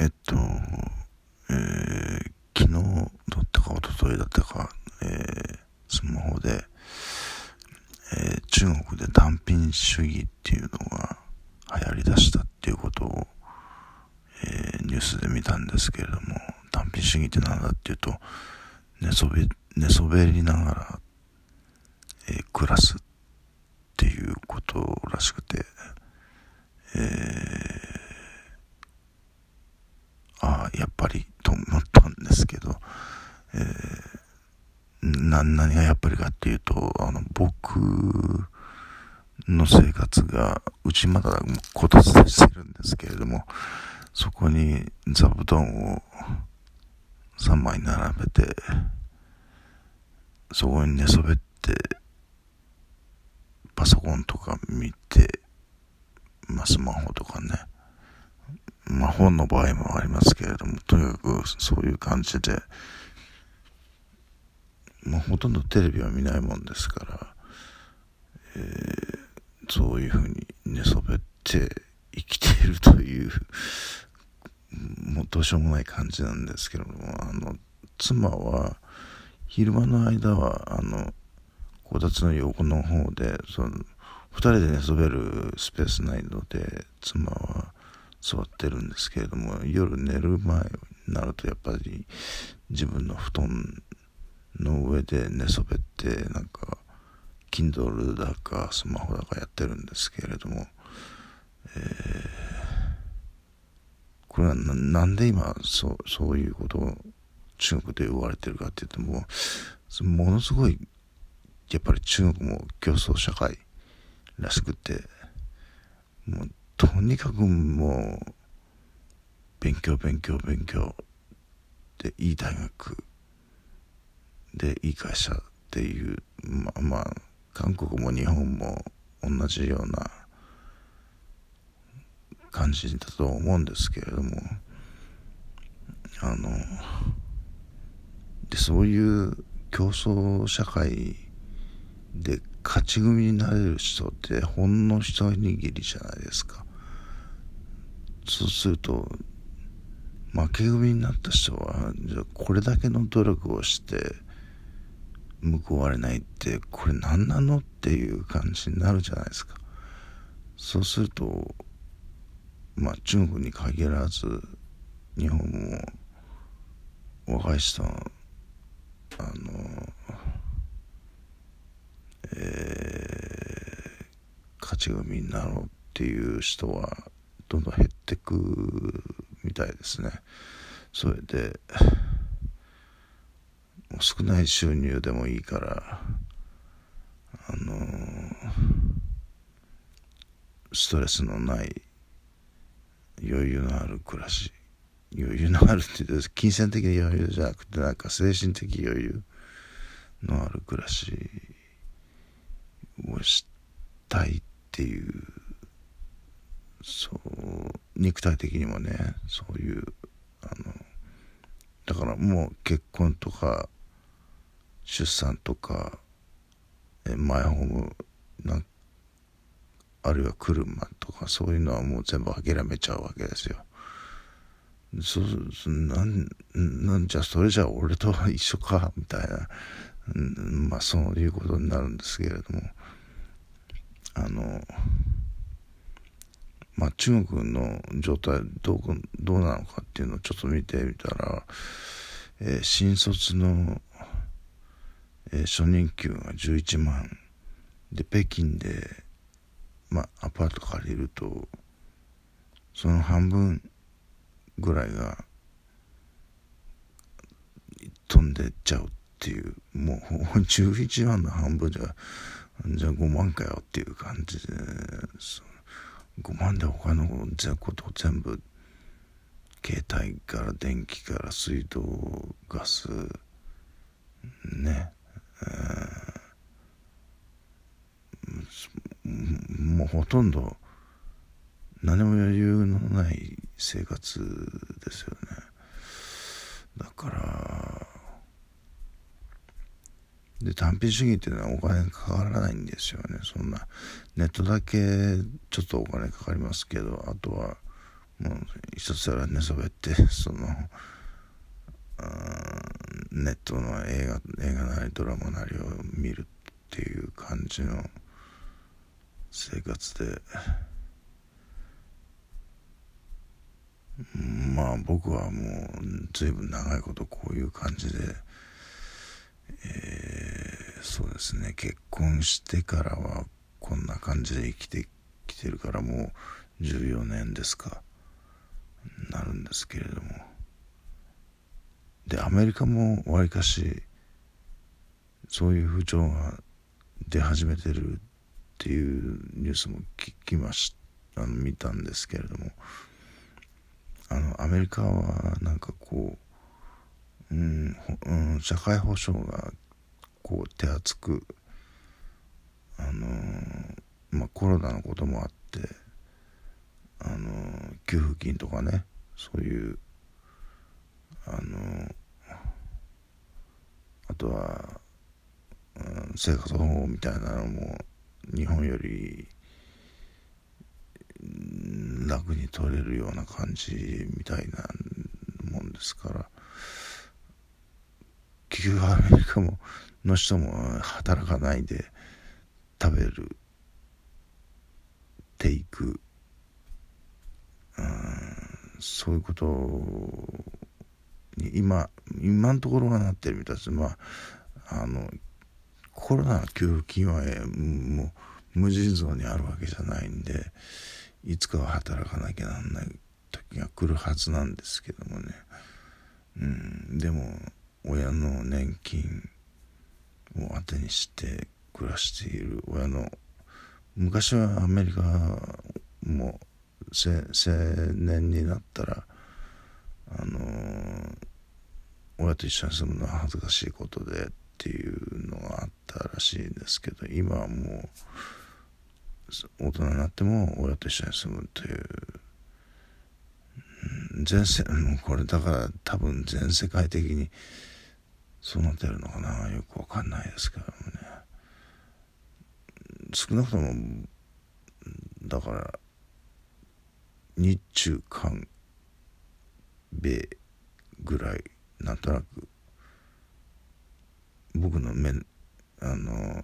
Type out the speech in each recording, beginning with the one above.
えっと、えー、昨日だったか一昨日だったか、えー、スマホで、えー、中国で単品主義っていうのが流行りだしたっていうことを、えー、ニュースで見たんですけれども、単品主義って何だっていうと、寝そべ、寝そべりながら、えー、暮らすっていうことらしくて、えーああ、やっぱりと思ったんですけど、えー、な、何がやっぱりかっていうと、あの、僕の生活が、うちまだこたつしてるんですけれども、そこに座布団を3枚並べて、そこに寝そべって、パソコンとか見て、まあ、スマホとかね、まあ本の場合もありますけれども、とにかくそういう感じで、まあほとんどテレビは見ないもんですから、えー、そういうふうに寝そべって生きているという、もうどうしようもない感じなんですけれども、あの、妻は、昼間の間は、あの、こたつの横の方で、その、二人で寝そべるスペースないので、妻は、座ってるんですけれども夜寝る前になるとやっぱり自分の布団の上で寝そべってなんか Kindle だかスマホだかやってるんですけれども、えー、これはなんで今そうそういうことを中国で言われてるかって言ってもものすごいやっぱり中国も競争社会らしくてもうとにかくもう勉強勉強勉強でいい大学でいい会社っていうまあまあ韓国も日本も同じような感じだと思うんですけれどもあのでそういう競争社会で勝ち組になれる人ってほんの一握りじゃないですか。そうすると負け組になった人はじゃこれだけの努力をして報われないってこれ何なのっていう感じになるじゃないですか。そうするとまあ中国に限らず日本も若い人はあのえー、勝ち組になろうっていう人はどんどん減ってくみたいですね。それで少ない収入でもいいからあのストレスのない余裕のある暮らし余裕のあるって言って金銭的な余裕じゃなくてなんか精神的余裕のある暮らしをしたいっていうそう肉体的にもねそういうあのだからもう結婚とか出産とかマイホームなあるいは車とかそういうのはもう全部諦めちゃうわけですよ。そうなんなんじゃそれじゃ俺と一緒かみたいな、うんまあそういうことになるんですけれどもあのまあ、中国の状態どうどうなのかっていうのをちょっと見てみたら、えー、新卒の、えー、初任給が11万で北京で、まあ、アパート借りるとその半分ぐらいが飛んでっちゃうっていうもう 11万の半分じゃじゃあ5万かよっていう感じで5万で他のこと全部携帯から電気から水道ガスね、えー、もうほとんど何も余裕のない生活ですよねだからで、単品主義っていうのはお金かからないんですよね。そんな、ネットだけちょっとお金かかりますけど、あとはもう一つは寝そべって そのネットの映画映画なりドラマなりを見るっていう感じの生活でまあ僕はもう随分長いことこういう感じで、え、そうですね。結婚してからはこんな感じで生きてきてるからもう14年ですか。なるんですけれども。でアメリカもわりかしそういう風潮が出始めてるっていうニュースも聞きましあの見たんですけれども。あのアメリカはなんかこう、うん、うん、社会保障がこう手厚くあのまあコロナのこともあってあの給付金とかねそういうあのあとは、うん、生活保護みたいなのも日本より楽に取れるような感じみたいなもんですから。結局アメリカもの人も働かないで食べるていくそういうことに今今のところがなってるみたいです。まああのコロナ給付金はもう無尽蔵にあるわけじゃないんでいつかは働かなきゃなんない時が来るはずなんですけどもね。うんでも親の年金を当てにして暮らしている。親の昔はアメリカも青年になったらあの、親と一緒に住むのは恥ずかしいことでっていうのがあったらしいんですけど今はもう大人になっても親と一緒に住むという。全世これだから多分全世界的にそうなってるのかな。よくわかんないですけどもね。少なくともだから日中韓米ぐらいなんとなく僕の目あの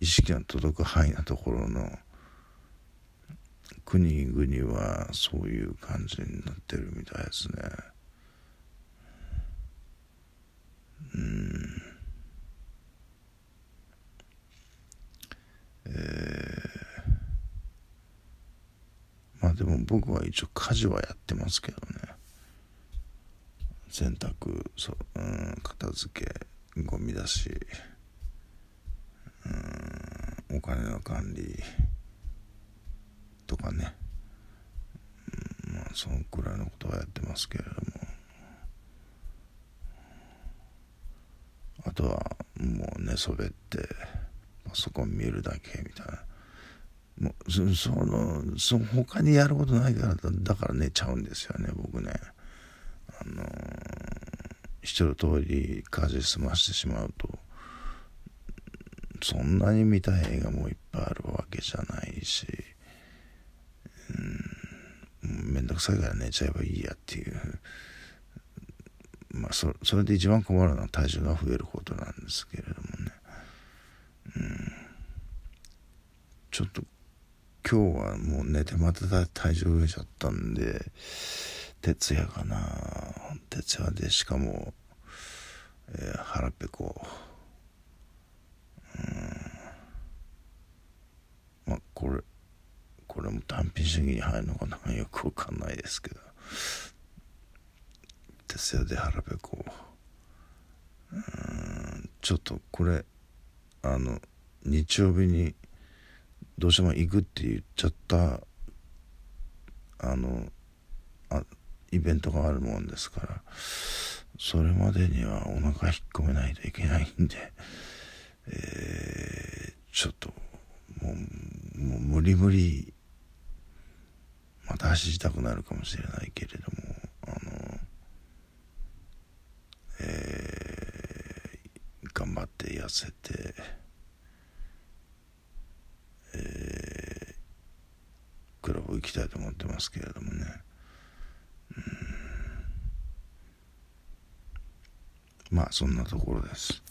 意識が届く範囲なところの国々はそういう感じになってるみたいですね。うん。えー。まあでも僕は一応家事はやってますけどね。洗濯そ、うん、片付けゴミ出し、うん、お金の管理とかね、うん、まあそのくらいのことはやってますけれども。とはもう寝そべってパソコン見るだけみたいな。もうそのその他にやることないからだから寝ちゃうんですよね僕ね。あのー、一通り家事済ましてしまうとそんなに見たい映画もいっぱいあるわけじゃないしうん面倒くさいから寝ちゃえばいいやっていうまあそそれで一番困るのは体重が増えることなんですけれどもね。うん。ちょっと今日はもう寝てまた体重増えちゃったんで徹夜かな。徹夜でしかも、えー、腹ペコ。うん。まあこれこれも単品主義に入るのかな。よくわかんないですけど。徹夜で腹ペコうんちょっとこれあの日曜日にどうしても行くって言っちゃったあのあイベントがあるもんですからそれまでにはお腹引っ込めないといけないんで、えー、ちょっともうもう無理無理また走りたくなるかもしれないけれどもあのえー、頑張って痩せて。えー、クラブ行ききたいと思ってますけれどもねまあそんなところです